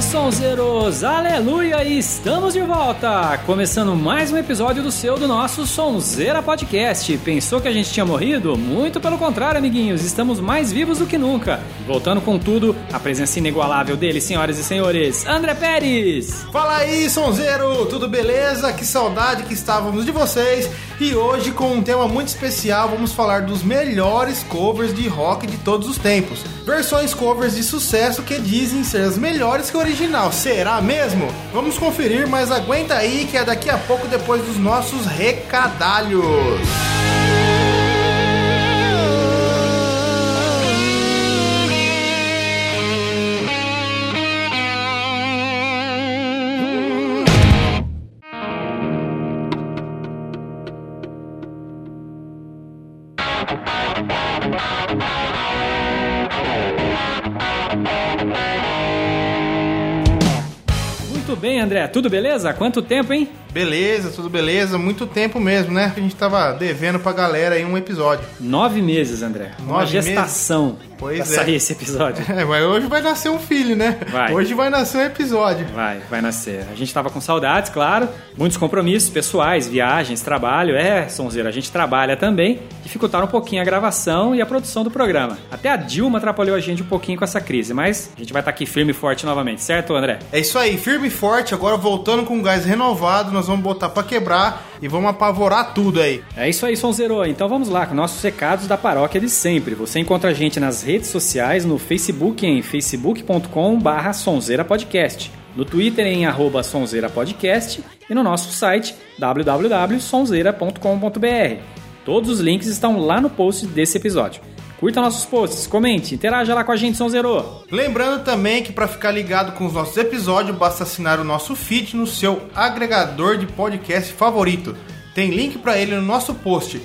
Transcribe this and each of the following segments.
Salve, sonzeiros! Aleluia! Estamos de volta! Começando mais um episódio do seu, do nosso Sonzeira Podcast. Pensou que a gente tinha morrido? Muito pelo contrário, amiguinhos. Estamos mais vivos do que nunca. Voltando com tudo, a presença inigualável dele, senhoras e senhores, André Pérez! Fala aí, sonzeiro! Tudo beleza? Que saudade que estávamos de vocês! E hoje, com um tema muito especial, vamos falar dos melhores covers de rock de todos os tempos. Versões covers de sucesso que dizem ser as melhores que o original. Será mesmo? Vamos conferir, mas aguenta aí que é daqui a pouco depois dos nossos recadalhos. Tudo beleza? Quanto tempo, hein? Beleza, tudo beleza? Muito tempo mesmo, né? A gente tava devendo pra galera aí um episódio. Nove meses, André. Uma Nove gestação Pois pra é. sair esse episódio. É, mas hoje vai nascer um filho, né? Vai. Hoje vai nascer um episódio. Vai, vai nascer. A gente tava com saudades, claro. Muitos compromissos pessoais, viagens, trabalho. É, Sonzeira, a gente trabalha também. Dificultaram um pouquinho a gravação e a produção do programa. Até a Dilma atrapalhou a gente um pouquinho com essa crise, mas a gente vai estar aqui firme e forte novamente, certo, André? É isso aí, firme e forte, agora voltando com gás renovado, nós vamos botar pra quebrar e vamos apavorar tudo aí. É isso aí, Sonzeiro. Então vamos lá com nossos recados da paróquia de sempre. Você encontra a gente nas redes sociais, no Facebook em facebook.com barra Sonzeira Podcast, no Twitter em arroba Sonzeira Podcast e no nosso site www.sonzeira.com.br. Todos os links estão lá no post desse episódio. Curta nossos posts, comente, interaja lá com a gente, Sonzeiro. Lembrando também que para ficar ligado com os nossos episódios, basta assinar o nosso feed no seu agregador de podcast favorito. Tem link para ele no nosso post.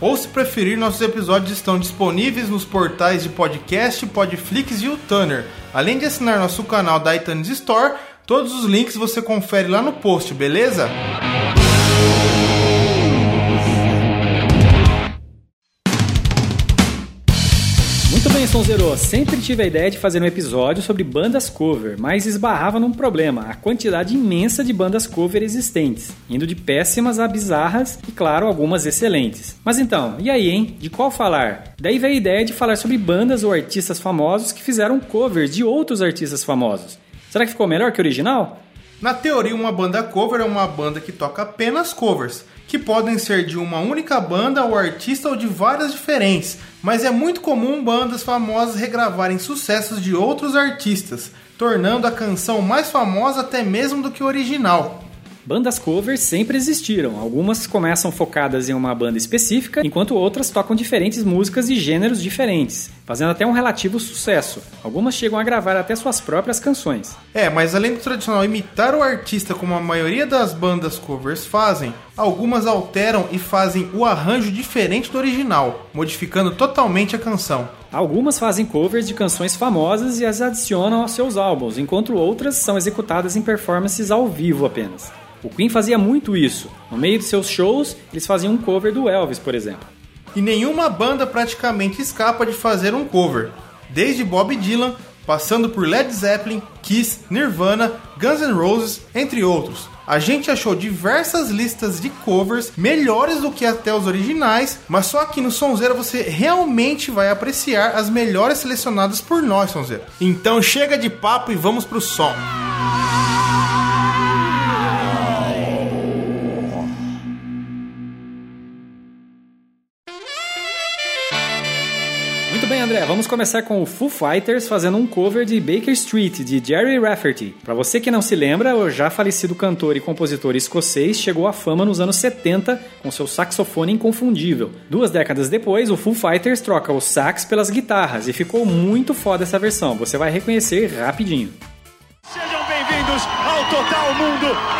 Ou se preferir, nossos episódios estão disponíveis nos portais de podcast, Podflix e o Tuner. Além de assinar nosso canal da iTunes Store, todos os links você confere lá no post, beleza? Muito bem, Sonzeiro. Sempre tive a ideia de fazer um episódio sobre bandas cover, mas esbarrava num problema: a quantidade imensa de bandas cover existentes, indo de péssimas a bizarras e, claro, algumas excelentes. Mas então, e aí, hein? De qual falar? Daí veio a ideia de falar sobre bandas ou artistas famosos que fizeram covers de outros artistas famosos. Será que ficou melhor que o original? Na teoria, uma banda cover é uma banda que toca apenas covers, que podem ser de uma única banda ou artista ou de várias diferentes, mas é muito comum bandas famosas regravarem sucessos de outros artistas, tornando a canção mais famosa até mesmo do que o original. Bandas covers sempre existiram. Algumas começam focadas em uma banda específica, enquanto outras tocam diferentes músicas e gêneros diferentes, fazendo até um relativo sucesso. Algumas chegam a gravar até suas próprias canções. É, mas além do tradicional imitar o artista como a maioria das bandas covers fazem, algumas alteram e fazem o arranjo diferente do original, modificando totalmente a canção. Algumas fazem covers de canções famosas e as adicionam aos seus álbuns, enquanto outras são executadas em performances ao vivo apenas. O Queen fazia muito isso. No meio de seus shows, eles faziam um cover do Elvis, por exemplo. E nenhuma banda praticamente escapa de fazer um cover, desde Bob Dylan, passando por Led Zeppelin, Kiss, Nirvana, Guns N' Roses, entre outros. A gente achou diversas listas de covers melhores do que até os originais, mas só aqui no Sonzeira você realmente vai apreciar as melhores selecionadas por nós, Sonzeira. Então chega de papo e vamos pro som. Muito vamos começar com o Foo Fighters fazendo um cover de Baker Street, de Jerry Rafferty. Para você que não se lembra, o já falecido cantor e compositor escocês chegou à fama nos anos 70 com seu saxofone inconfundível. Duas décadas depois, o Foo Fighters troca o sax pelas guitarras e ficou muito foda essa versão, você vai reconhecer rapidinho. Sejam bem-vindos ao Total Mundo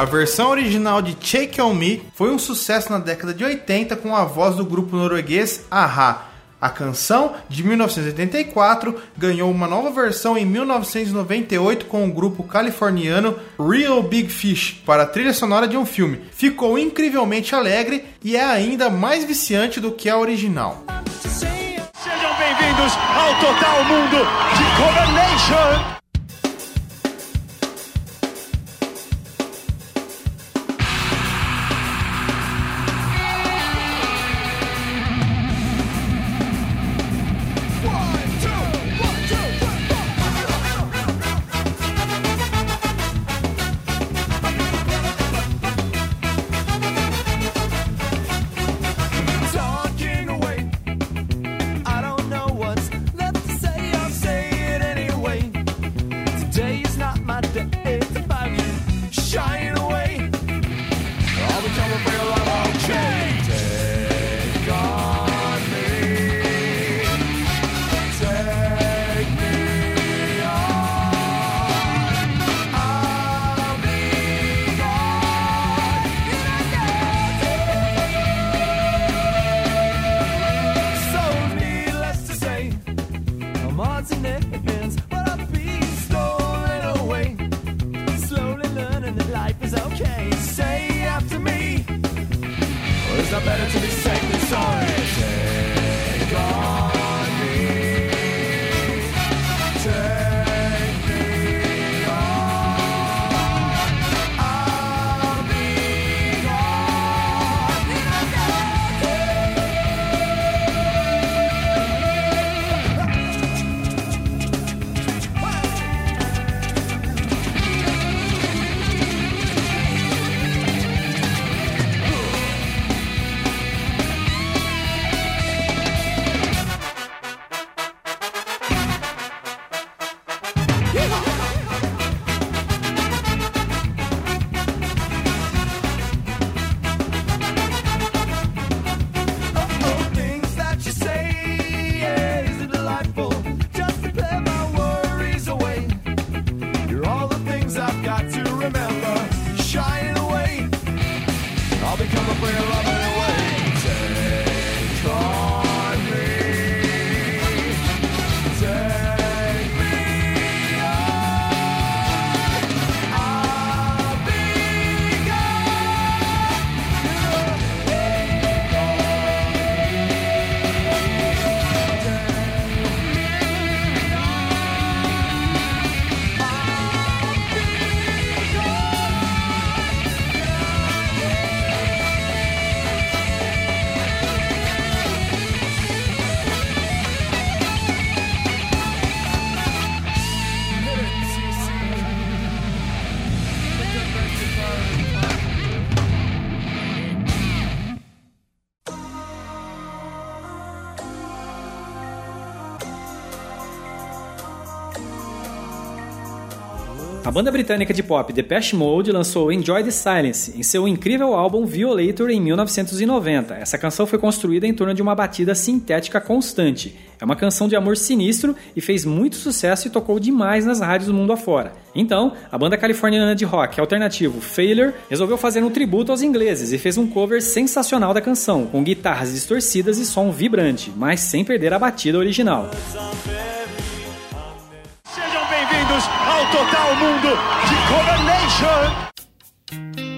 A versão original de Shake On Me foi um sucesso na década de 80 com a voz do grupo norueguês Aha. A canção, de 1984, ganhou uma nova versão em 1998 com o grupo californiano Real Big Fish para a trilha sonora de um filme. Ficou incrivelmente alegre e é ainda mais viciante do que a original. Sejam bem-vindos ao Total Mundo de Cover A banda britânica de pop Depeche Mode lançou Enjoy the Silence em seu incrível álbum Violator em 1990. Essa canção foi construída em torno de uma batida sintética constante. É uma canção de amor sinistro e fez muito sucesso e tocou demais nas rádios do mundo afora. Então, a banda californiana de rock alternativo Failure resolveu fazer um tributo aos ingleses e fez um cover sensacional da canção, com guitarras distorcidas e som vibrante, mas sem perder a batida original. Total Mundo de Cover Nation.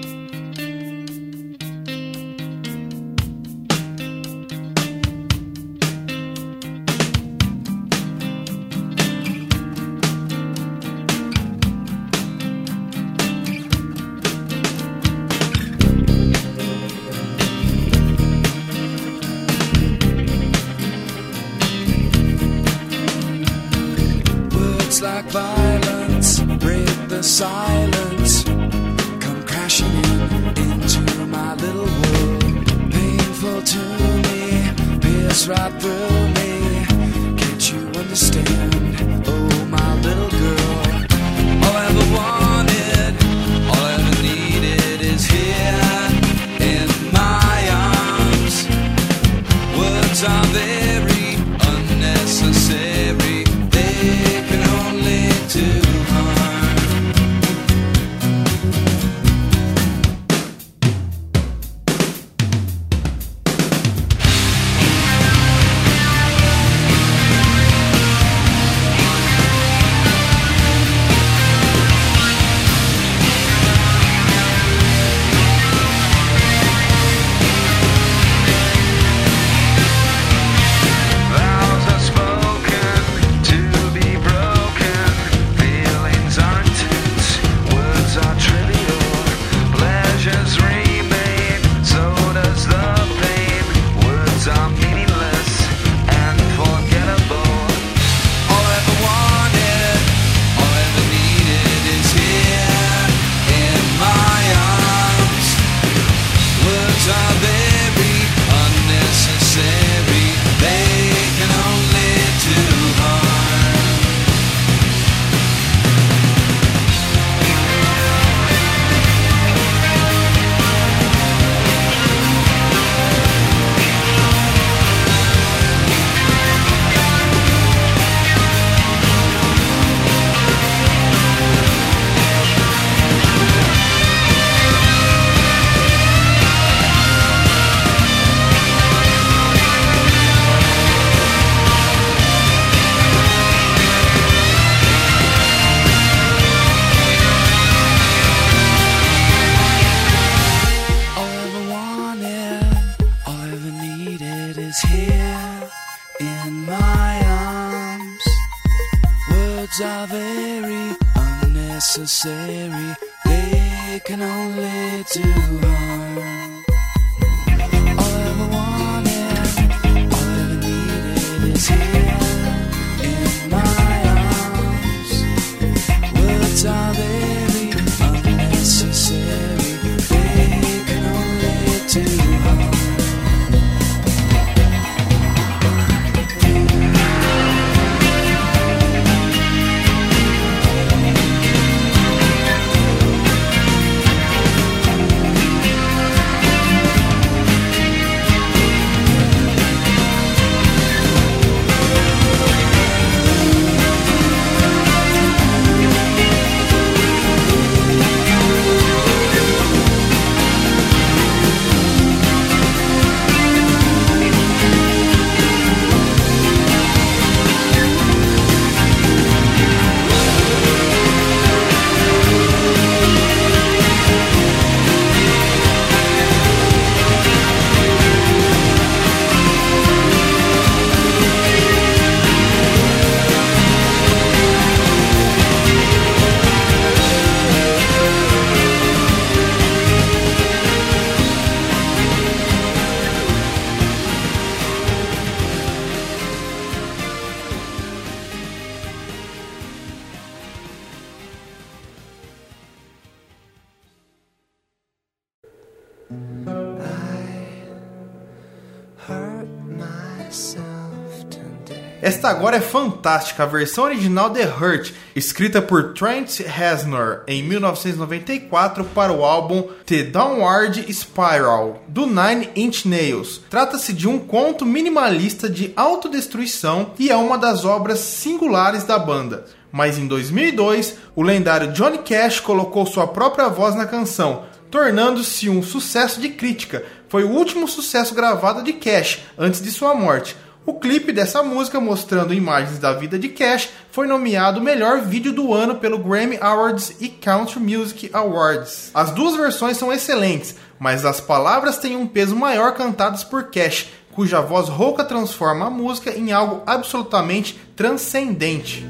Agora é fantástica, a versão original de Hurt, escrita por Trent Reznor em 1994 para o álbum The Downward Spiral, do Nine Inch Nails. Trata-se de um conto minimalista de autodestruição e é uma das obras singulares da banda. Mas em 2002, o lendário Johnny Cash colocou sua própria voz na canção, tornando-se um sucesso de crítica. Foi o último sucesso gravado de Cash antes de sua morte. O clipe dessa música, mostrando imagens da vida de Cash, foi nomeado melhor vídeo do ano pelo Grammy Awards e Country Music Awards. As duas versões são excelentes, mas as palavras têm um peso maior cantadas por Cash, cuja voz rouca transforma a música em algo absolutamente transcendente.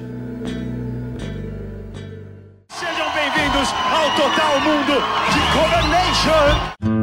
Sejam bem-vindos ao Total Mundo de Cover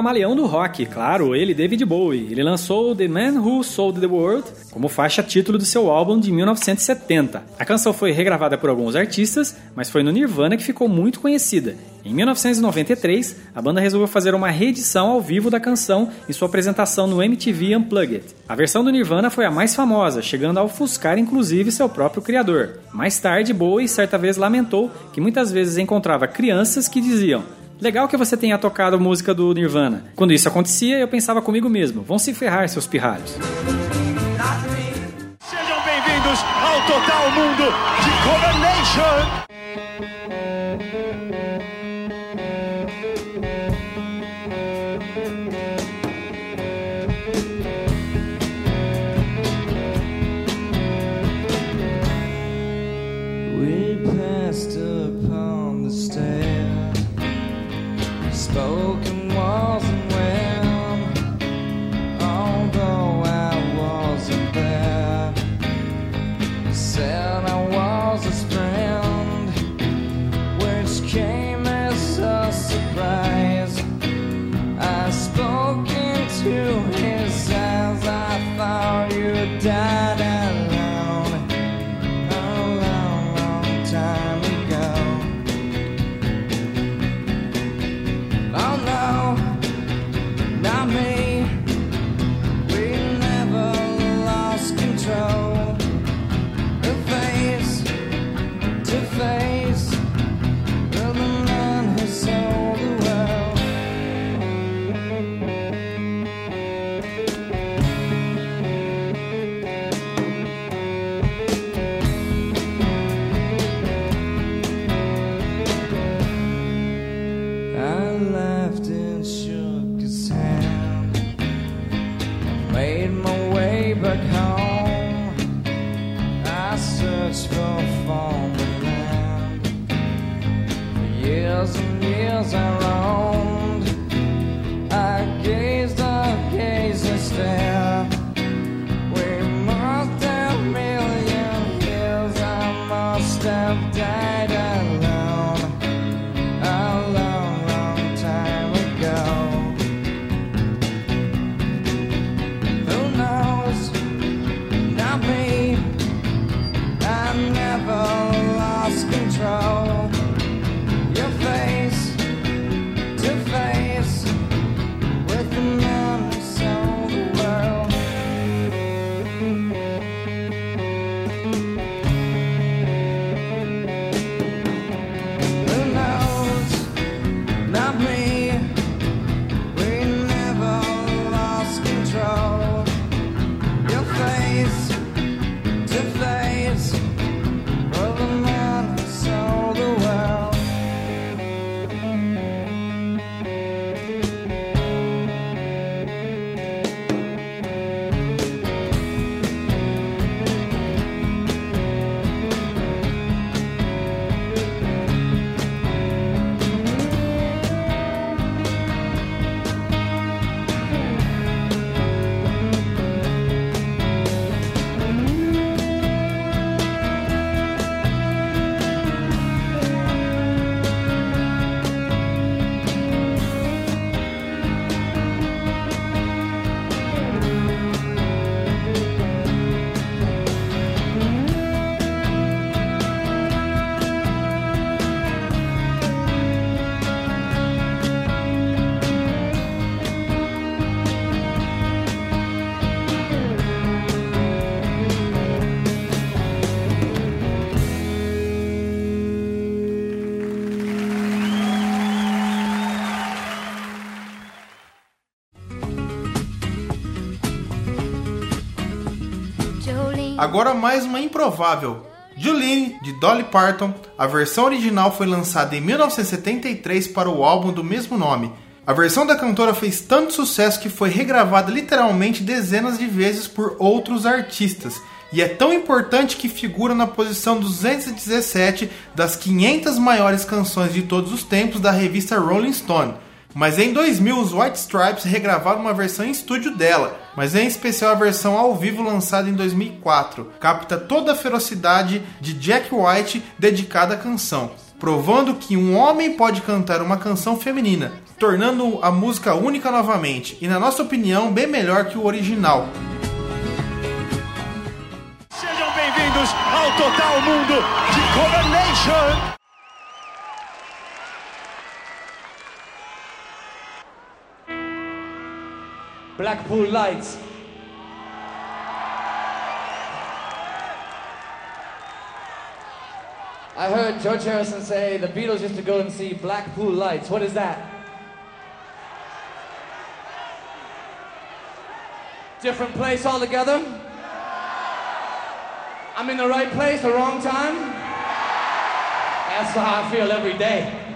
camaleão do rock, claro, ele, David Bowie. Ele lançou The Man Who Sold the World como faixa título do seu álbum de 1970. A canção foi regravada por alguns artistas, mas foi no Nirvana que ficou muito conhecida. Em 1993, a banda resolveu fazer uma reedição ao vivo da canção em sua apresentação no MTV Unplugged. A versão do Nirvana foi a mais famosa, chegando a ofuscar inclusive seu próprio criador. Mais tarde, Bowie certa vez lamentou que muitas vezes encontrava crianças que diziam Legal que você tenha tocado música do Nirvana. Quando isso acontecia, eu pensava comigo mesmo: vão se ferrar, seus pirralhos. Sejam bem-vindos ao Total Mundo de Cover Agora mais uma improvável. Jolene, de Dolly Parton, a versão original foi lançada em 1973 para o álbum do mesmo nome. A versão da cantora fez tanto sucesso que foi regravada literalmente dezenas de vezes por outros artistas. E é tão importante que figura na posição 217 das 500 maiores canções de todos os tempos da revista Rolling Stone. Mas em 2000 os White Stripes regravaram uma versão em estúdio dela, mas em especial a versão ao vivo lançada em 2004. Capta toda a ferocidade de Jack White dedicada à canção, provando que um homem pode cantar uma canção feminina, tornando a música única novamente e, na nossa opinião, bem melhor que o original. Sejam bem-vindos ao Total Mundo de Cover Blackpool Lights. I heard George Harrison say the Beatles used to go and see Blackpool Lights. What is that? Different place altogether? I'm in the right place, the wrong time? That's how I feel every day.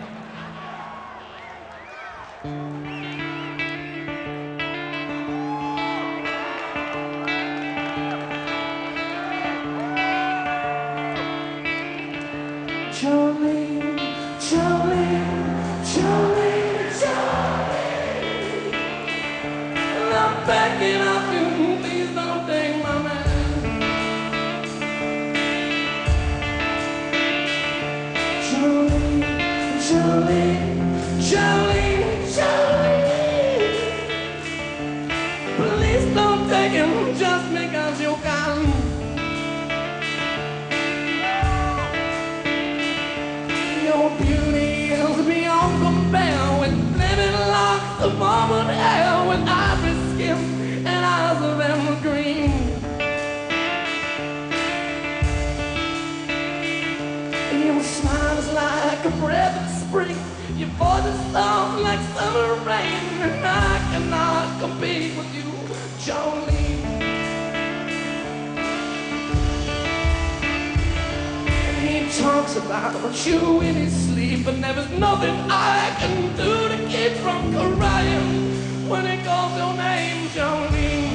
Spring. Your voice is soft like summer rain, and I cannot compete with you, Jolene. And he talks about you in his sleep, but there is nothing I can do to keep from crying when he calls your name. Jolene,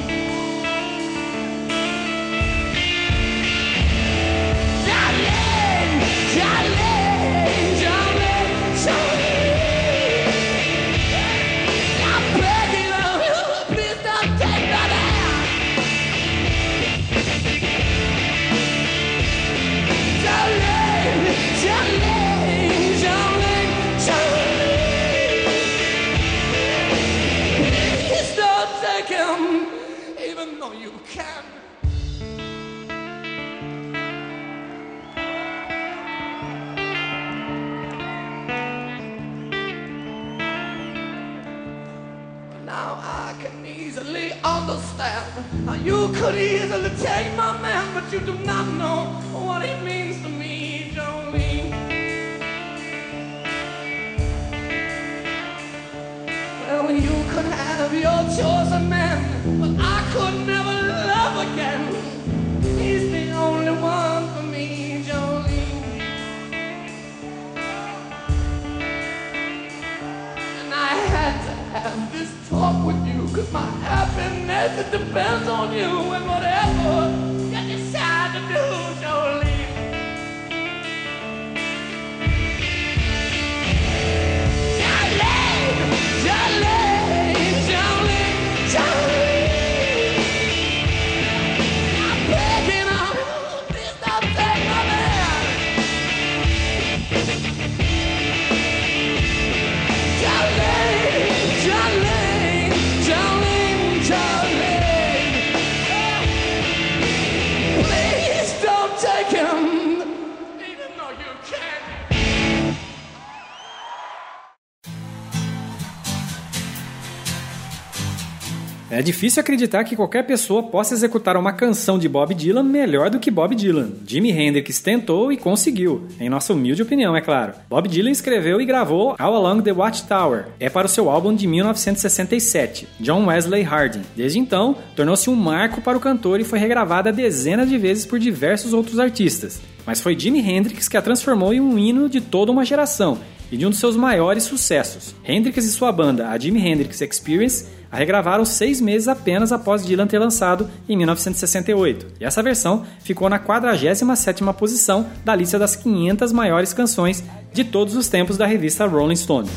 É difícil acreditar que qualquer pessoa possa executar uma canção de Bob Dylan melhor do que Bob Dylan. Jimi Hendrix tentou e conseguiu, em nossa humilde opinião, é claro. Bob Dylan escreveu e gravou All Along the Watchtower. É para o seu álbum de 1967, John Wesley Harding. Desde então, tornou-se um marco para o cantor e foi regravada dezenas de vezes por diversos outros artistas. Mas foi Jimi Hendrix que a transformou em um hino de toda uma geração e de um dos seus maiores sucessos. Hendrix e sua banda, a Jimi Hendrix Experience, a regravaram seis meses apenas após Dylan ter lançado em 1968. E essa versão ficou na 47ª posição da lista das 500 maiores canções de todos os tempos da revista Rolling Stone.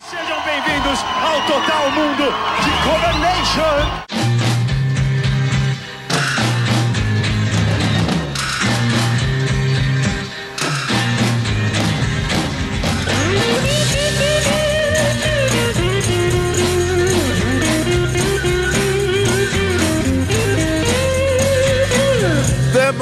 Sejam bem-vindos ao Total Mundo de Cover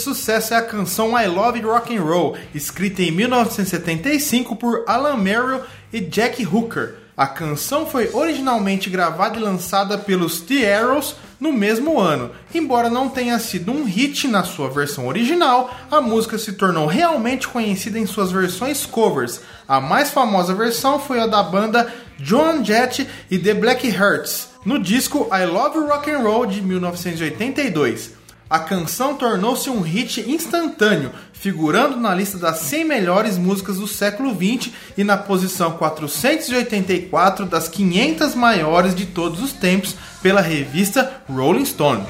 sucesso é a canção I Love Rock and Roll, escrita em 1975 por Alan Merrill e Jack Hooker. A canção foi originalmente gravada e lançada pelos The Arrows no mesmo ano. Embora não tenha sido um hit na sua versão original, a música se tornou realmente conhecida em suas versões covers. A mais famosa versão foi a da banda Joan Jett e The Black Hearts, no disco I Love Rock and Roll de 1982. A canção tornou-se um hit instantâneo, figurando na lista das 100 melhores músicas do século XX e na posição 484 das 500 maiores de todos os tempos pela revista Rolling Stone.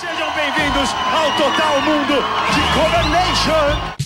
Sejam bem-vindos ao Total Mundo de Coronation!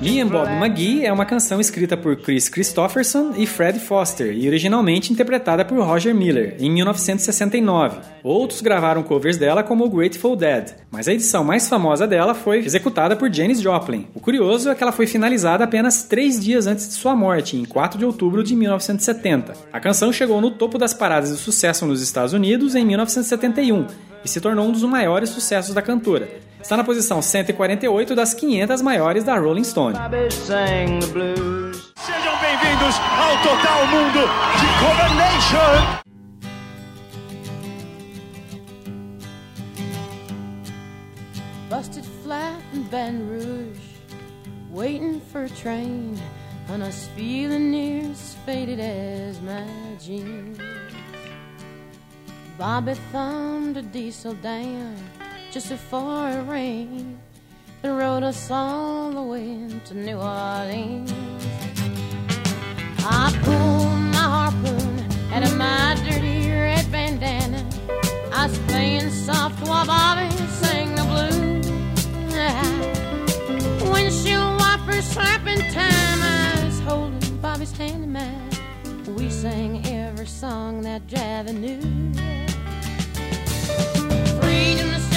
Me and Bob McGee é uma canção escrita por Chris Christopherson e Fred Foster e originalmente interpretada por Roger Miller em 1969. Outros gravaram covers dela como Grateful Dead, mas a edição mais famosa dela foi executada por Janis Joplin. O curioso é que ela foi finalizada apenas três dias antes de sua morte, em 4 de outubro de 1970. A canção chegou no topo das paradas de sucesso nos Estados Unidos em 1971 e se tornou um dos maiores sucessos da cantora. Está na posição 148 das 500 maiores da Rolling Stone. Sejam bem-vindos ao Total Mundo de Cover Nation. Busted flat in Baton Rouge, waiting for a train, and I was feeling near as faded as my jeans. Bobby thumbed a diesel down just before it rained and rode us all the way to New Orleans. I pulled my harpoon out of my dirty red bandana. I was playing soft while Bobby sang the blues. Windshield wipers slapping time. I was holding Bobby's hand in mine. We sang every song that Javi knew.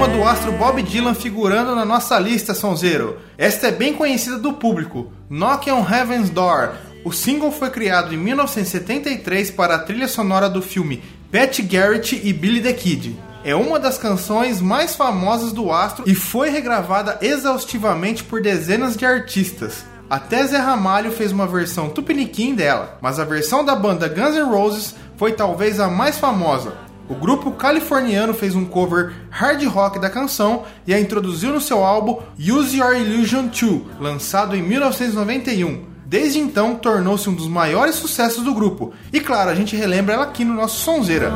uma do astro Bob Dylan figurando na nossa lista, Sonzeiro. Esta é bem conhecida do público, Knock on Heaven's Door. O single foi criado em 1973 para a trilha sonora do filme Pat Garrett e Billy the Kid. É uma das canções mais famosas do astro e foi regravada exaustivamente por dezenas de artistas. Até Zé Ramalho fez uma versão tupiniquim dela, mas a versão da banda Guns N' Roses foi talvez a mais famosa. O grupo californiano fez um cover hard rock da canção e a introduziu no seu álbum Use Your Illusion 2, lançado em 1991. Desde então, tornou-se um dos maiores sucessos do grupo. E claro, a gente relembra ela aqui no nosso Sonzeira.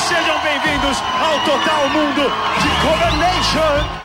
Sejam bem-vindos ao Total Mundo de Cover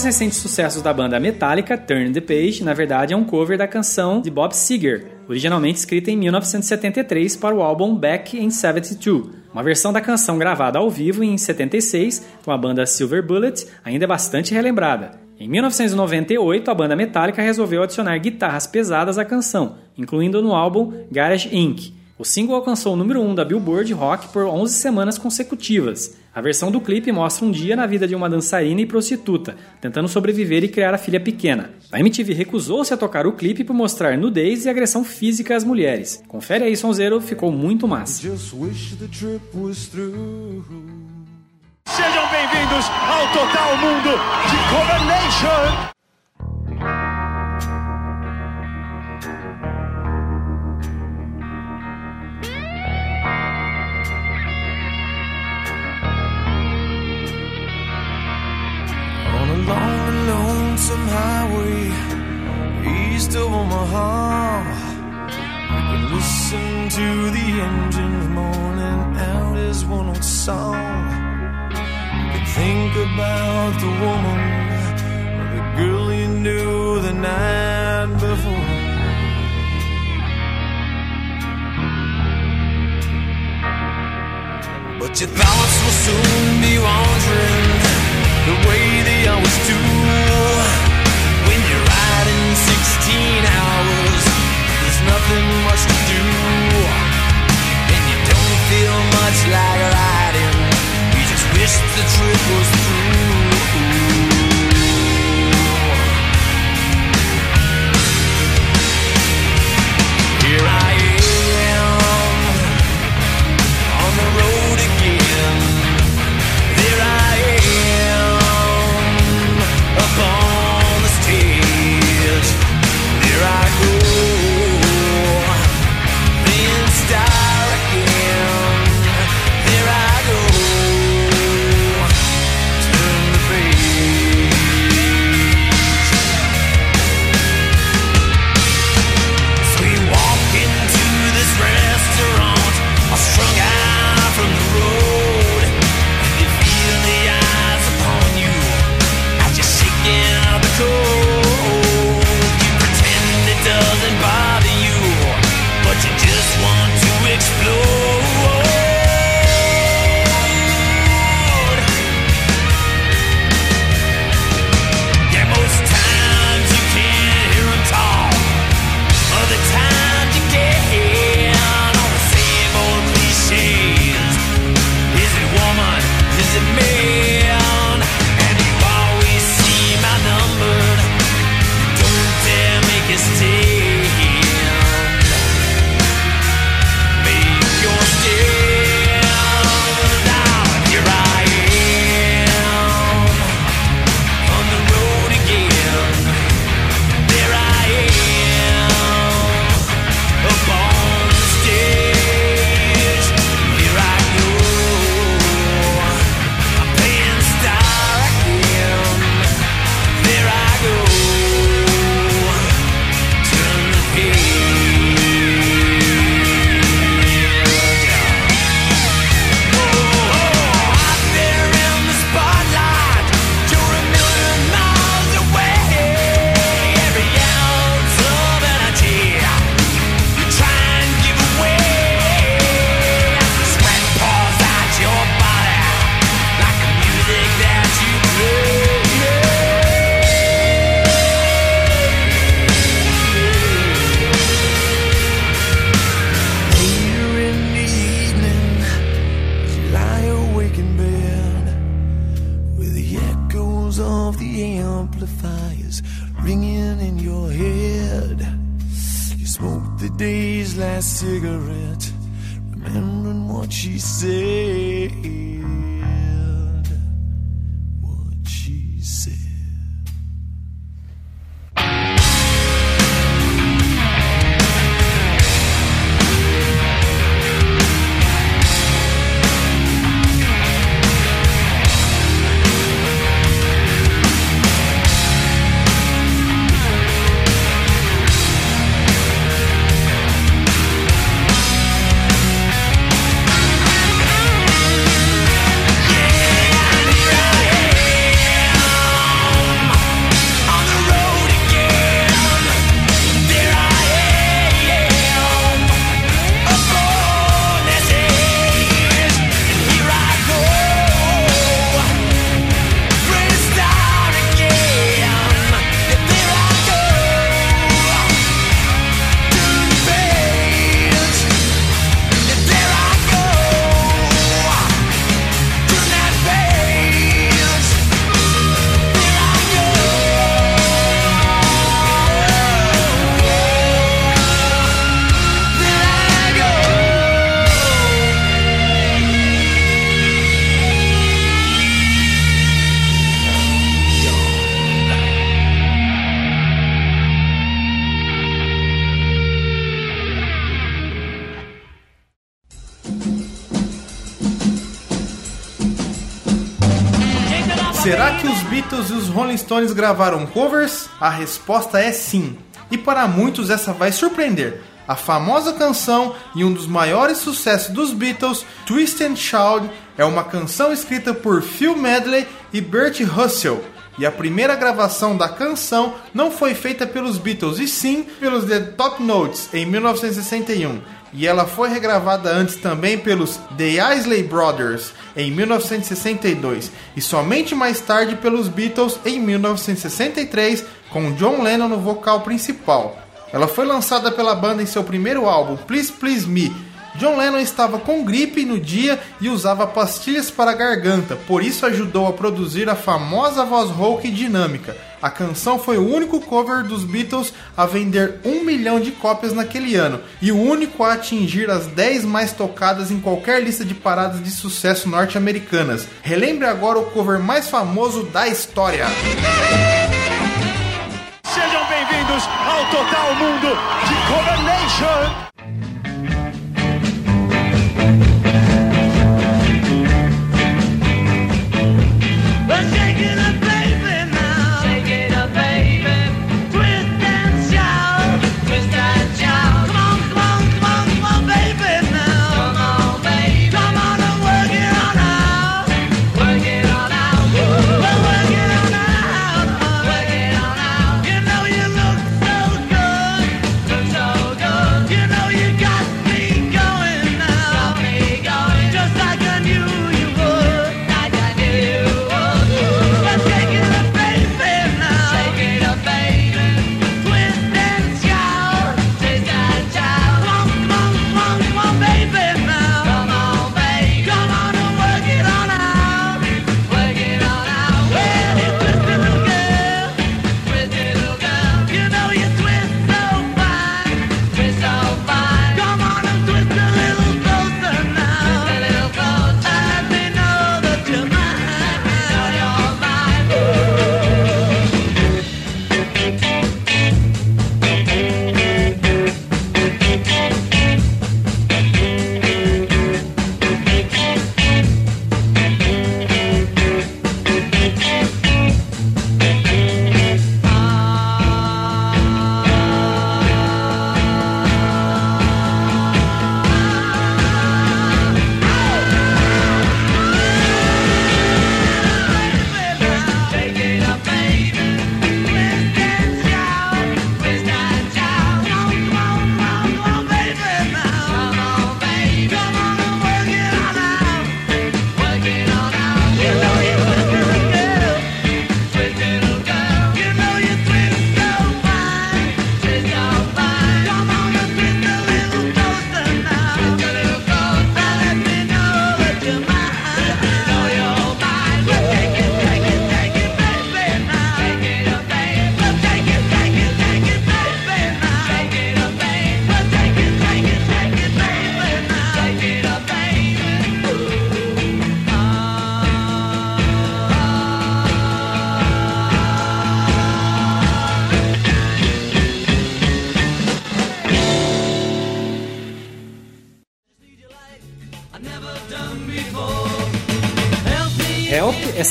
Maiores recentes sucessos da banda Metallica, Turn the Page, na verdade é um cover da canção de Bob Seger, originalmente escrita em 1973 para o álbum Back in 72. Uma versão da canção gravada ao vivo em 76 com a banda Silver Bullet ainda é bastante relembrada. Em 1998, a banda Metallica resolveu adicionar guitarras pesadas à canção, incluindo no álbum Garage Inc. O single alcançou o número 1 da Billboard Rock por 11 semanas consecutivas. A versão do clipe mostra um dia na vida de uma dançarina e prostituta, tentando sobreviver e criar a filha pequena. A MTV recusou-se a tocar o clipe por mostrar nudez e agressão física às mulheres. Confere aí, Sonzeiro, ficou muito massa. Sejam bem-vindos ao Total Mundo de Cover of Omaha, I can listen to the engines moaning out his one old song. Can think about the woman or the girl you knew the night before. But your thoughts will soon be wandering the way they always do. Hours, there's nothing much to do. And you don't feel much like riding, you just wish the trip was through. Será que os Beatles e os Rolling Stones gravaram covers? A resposta é sim. E para muitos essa vai surpreender. A famosa canção e um dos maiores sucessos dos Beatles, Twist and Shout, é uma canção escrita por Phil Medley e Bert Russell. E a primeira gravação da canção não foi feita pelos Beatles, e sim pelos The Top Notes em 1961. E ela foi regravada antes também pelos The Isley Brothers em 1962 e somente mais tarde pelos Beatles em 1963 com John Lennon no vocal principal. Ela foi lançada pela banda em seu primeiro álbum, Please Please Me. John Lennon estava com gripe no dia e usava pastilhas para a garganta, por isso ajudou a produzir a famosa voz rouca e dinâmica. A canção foi o único cover dos Beatles a vender um milhão de cópias naquele ano e o único a atingir as 10 mais tocadas em qualquer lista de paradas de sucesso norte-americanas. Relembre agora o cover mais famoso da história. Sejam bem-vindos ao Total Mundo de Cover Nation.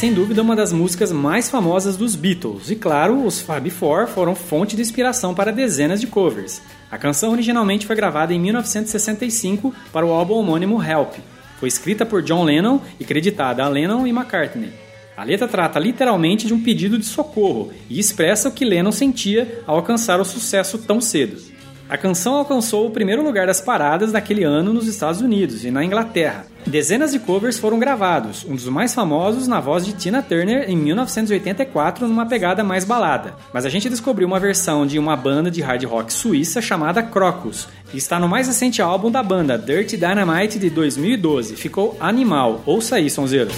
Sem dúvida uma das músicas mais famosas dos Beatles, e claro, os Fab Four foram fonte de inspiração para dezenas de covers. A canção originalmente foi gravada em 1965 para o álbum homônimo Help. Foi escrita por John Lennon e creditada a Lennon e McCartney. A letra trata literalmente de um pedido de socorro e expressa o que Lennon sentia ao alcançar o sucesso tão cedo. A canção alcançou o primeiro lugar das paradas daquele ano nos Estados Unidos e na Inglaterra. Dezenas de covers foram gravados, um dos mais famosos na voz de Tina Turner em 1984 numa pegada mais balada. Mas a gente descobriu uma versão de uma banda de hard rock suíça chamada Crocus, e está no mais recente álbum da banda, Dirty Dynamite de 2012. Ficou animal. Ouça aí, sonzeiro.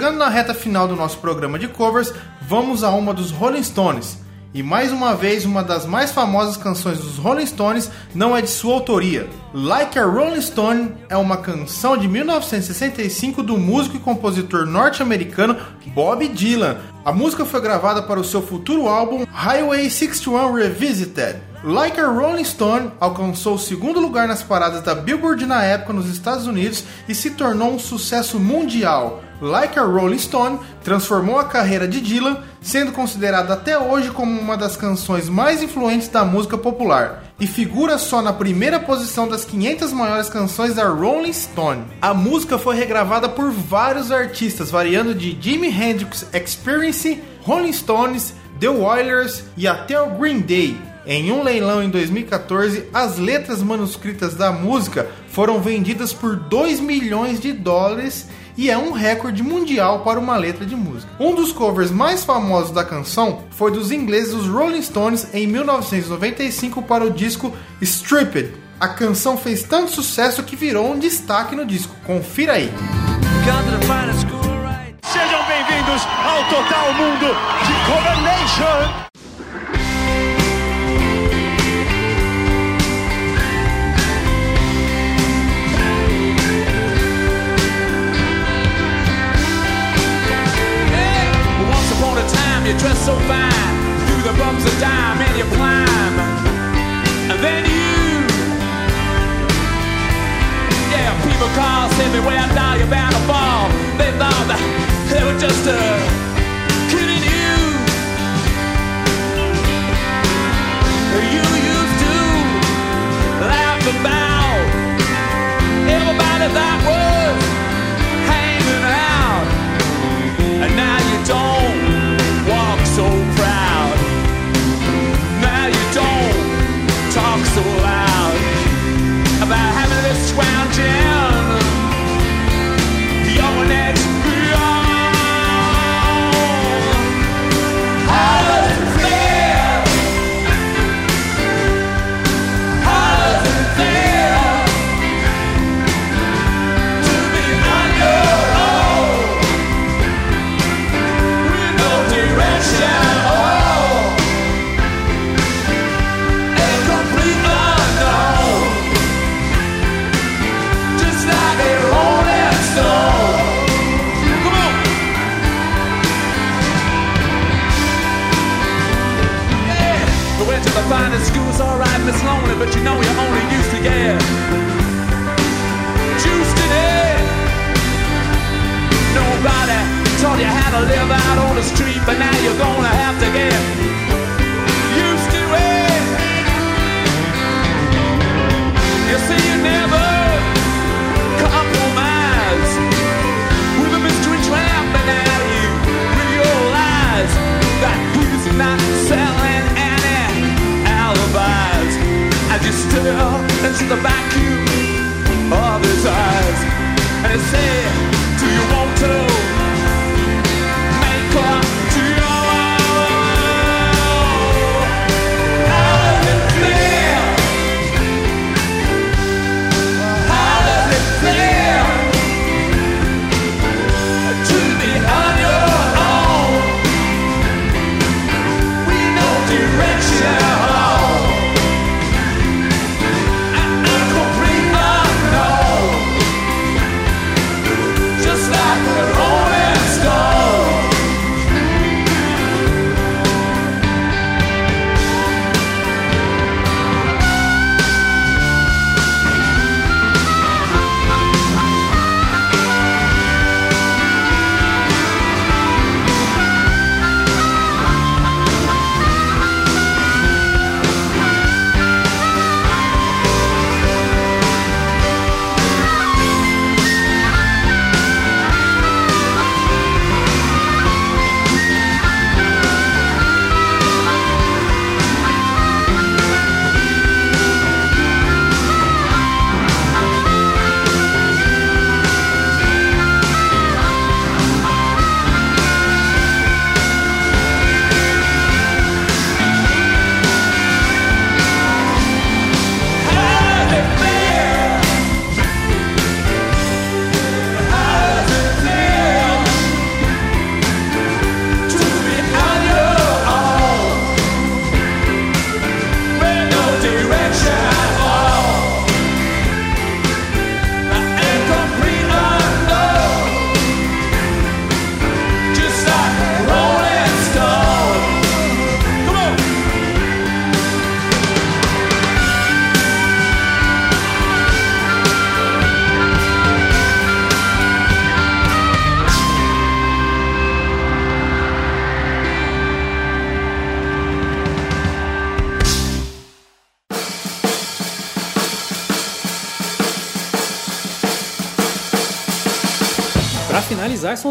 Chegando na reta final do nosso programa de covers, vamos a uma dos Rolling Stones. E mais uma vez, uma das mais famosas canções dos Rolling Stones não é de sua autoria. Like a Rolling Stone é uma canção de 1965 do músico e compositor norte-americano Bob Dylan. A música foi gravada para o seu futuro álbum Highway 61 Revisited. Like a Rolling Stone alcançou o segundo lugar nas paradas da Billboard na época nos Estados Unidos e se tornou um sucesso mundial. Like a Rolling Stone transformou a carreira de Dylan, sendo considerada até hoje como uma das canções mais influentes da música popular, e figura só na primeira posição das 500 maiores canções da Rolling Stone. A música foi regravada por vários artistas, variando de Jimi Hendrix Experience, Rolling Stones, The Wailers e até o Green Day. Em um leilão em 2014, as letras manuscritas da música foram vendidas por 2 milhões de dólares e é um recorde mundial para uma letra de música. Um dos covers mais famosos da canção foi dos ingleses Rolling Stones em 1995 para o disco Stripped. A canção fez tanto sucesso que virou um destaque no disco. Confira aí. Sejam bem-vindos ao Total Mundo de Cover time you dressed so fine. Through the bumps of dime and you climb. And then you Yeah, people call, say beware now you're bound to fall. They thought that they were just uh, kidding you. You used to laugh about Everybody that was hanging out. And now you don't but you know you only used to get juiced in it. Nobody taught you how to live out on the street, but now you're gonna have to get used to it. You see, you never As you stare into the vacuum of his eyes, and said, Do you want to?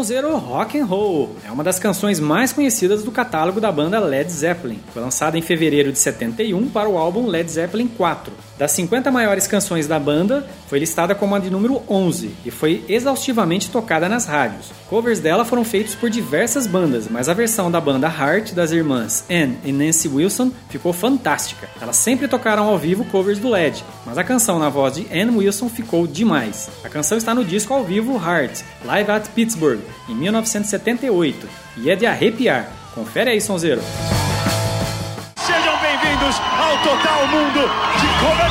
Finalizar, Sonzeiro Rock and Roll. É uma das canções mais conhecidas do catálogo da banda Led Zeppelin. Foi lançada em fevereiro de 71 para o álbum Led Zeppelin 4. Das 50 maiores canções da banda, foi listada como a de número 11 e foi exaustivamente tocada nas rádios. Covers dela foram feitos por diversas bandas, mas a versão da banda Heart das irmãs Ann e Nancy Wilson ficou fantástica. Elas sempre tocaram ao vivo covers do Led, mas a canção na voz de Ann Wilson ficou demais. A canção está no disco ao vivo Heart, Live at Pittsburgh, em 1978, e é de arrepiar. Confere aí, Sonzeiro. Sejam bem-vindos Total Mundo de Cover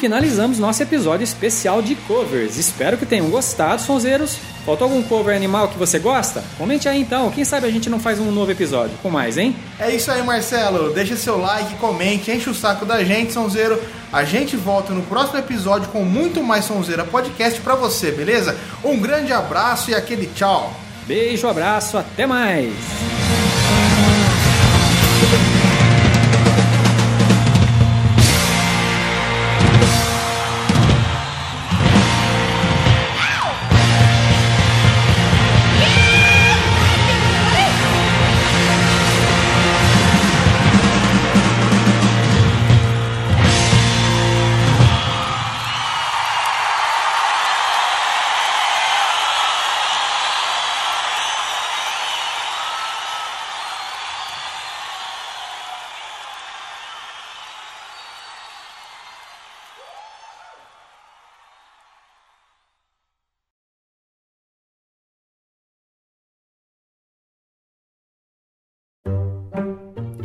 finalizamos nosso episódio especial de covers. Espero que tenham gostado, sonzeiros. Faltou algum cover animal que você gosta? Comente aí então, quem sabe a gente não faz um novo episódio com mais, hein? É isso aí, Marcelo. Deixa seu like, comente, enche o saco da gente, Sonzeiro. A gente volta no próximo episódio com muito mais Sonzeira Podcast pra você, beleza? Um grande abraço e aquele tchau. Beijo, abraço, até mais!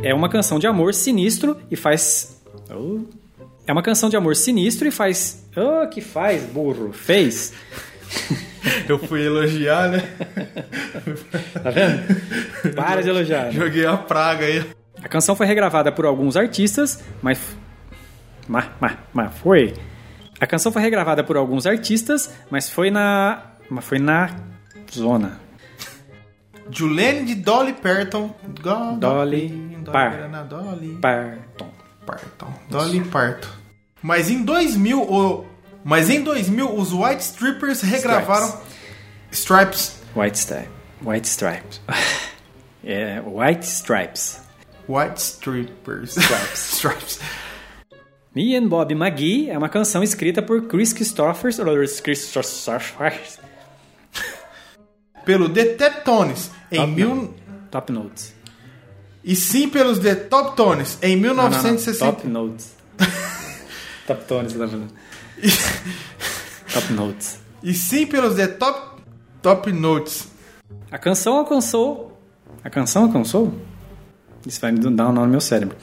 É uma canção de amor sinistro e faz. Oh. É uma canção de amor sinistro e faz. Oh, que faz, burro? Fez. Eu fui elogiar, né? Tá vendo? Para de elogiar. né? Joguei a praga aí. A canção foi regravada por alguns artistas, mas. Mas, mas, mas foi. A canção foi regravada por alguns artistas, mas foi na. Mas foi na zona. Julene de Dolly Parton. Dolly Par- na Dolly Parton. Parton. Dolly Parton. Mas em 2000, o... Mas em 2000, os White Strippers regravaram... Stripes. White Stripe. White Stripes. É, White Stripes. White Strippers. Stripes. Stripes. Me and Bob McGee é uma canção escrita por Chris Christophers. Christophers. Pelo The Teptones, em Top, mil... Top Notes. E sim pelos The Top Tones, em Não, não, não. 1960... Top Notes. Top Tones, tá falando. Top Notes. E sim pelos The Top... Top Notes. A canção alcançou. A canção alcançou? Isso vai me dar um nó no meu cérebro.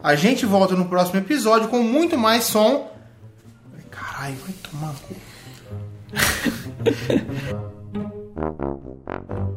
A gente volta no próximo episódio com muito mais som. Caralho, vai tomar. cu. Thank you.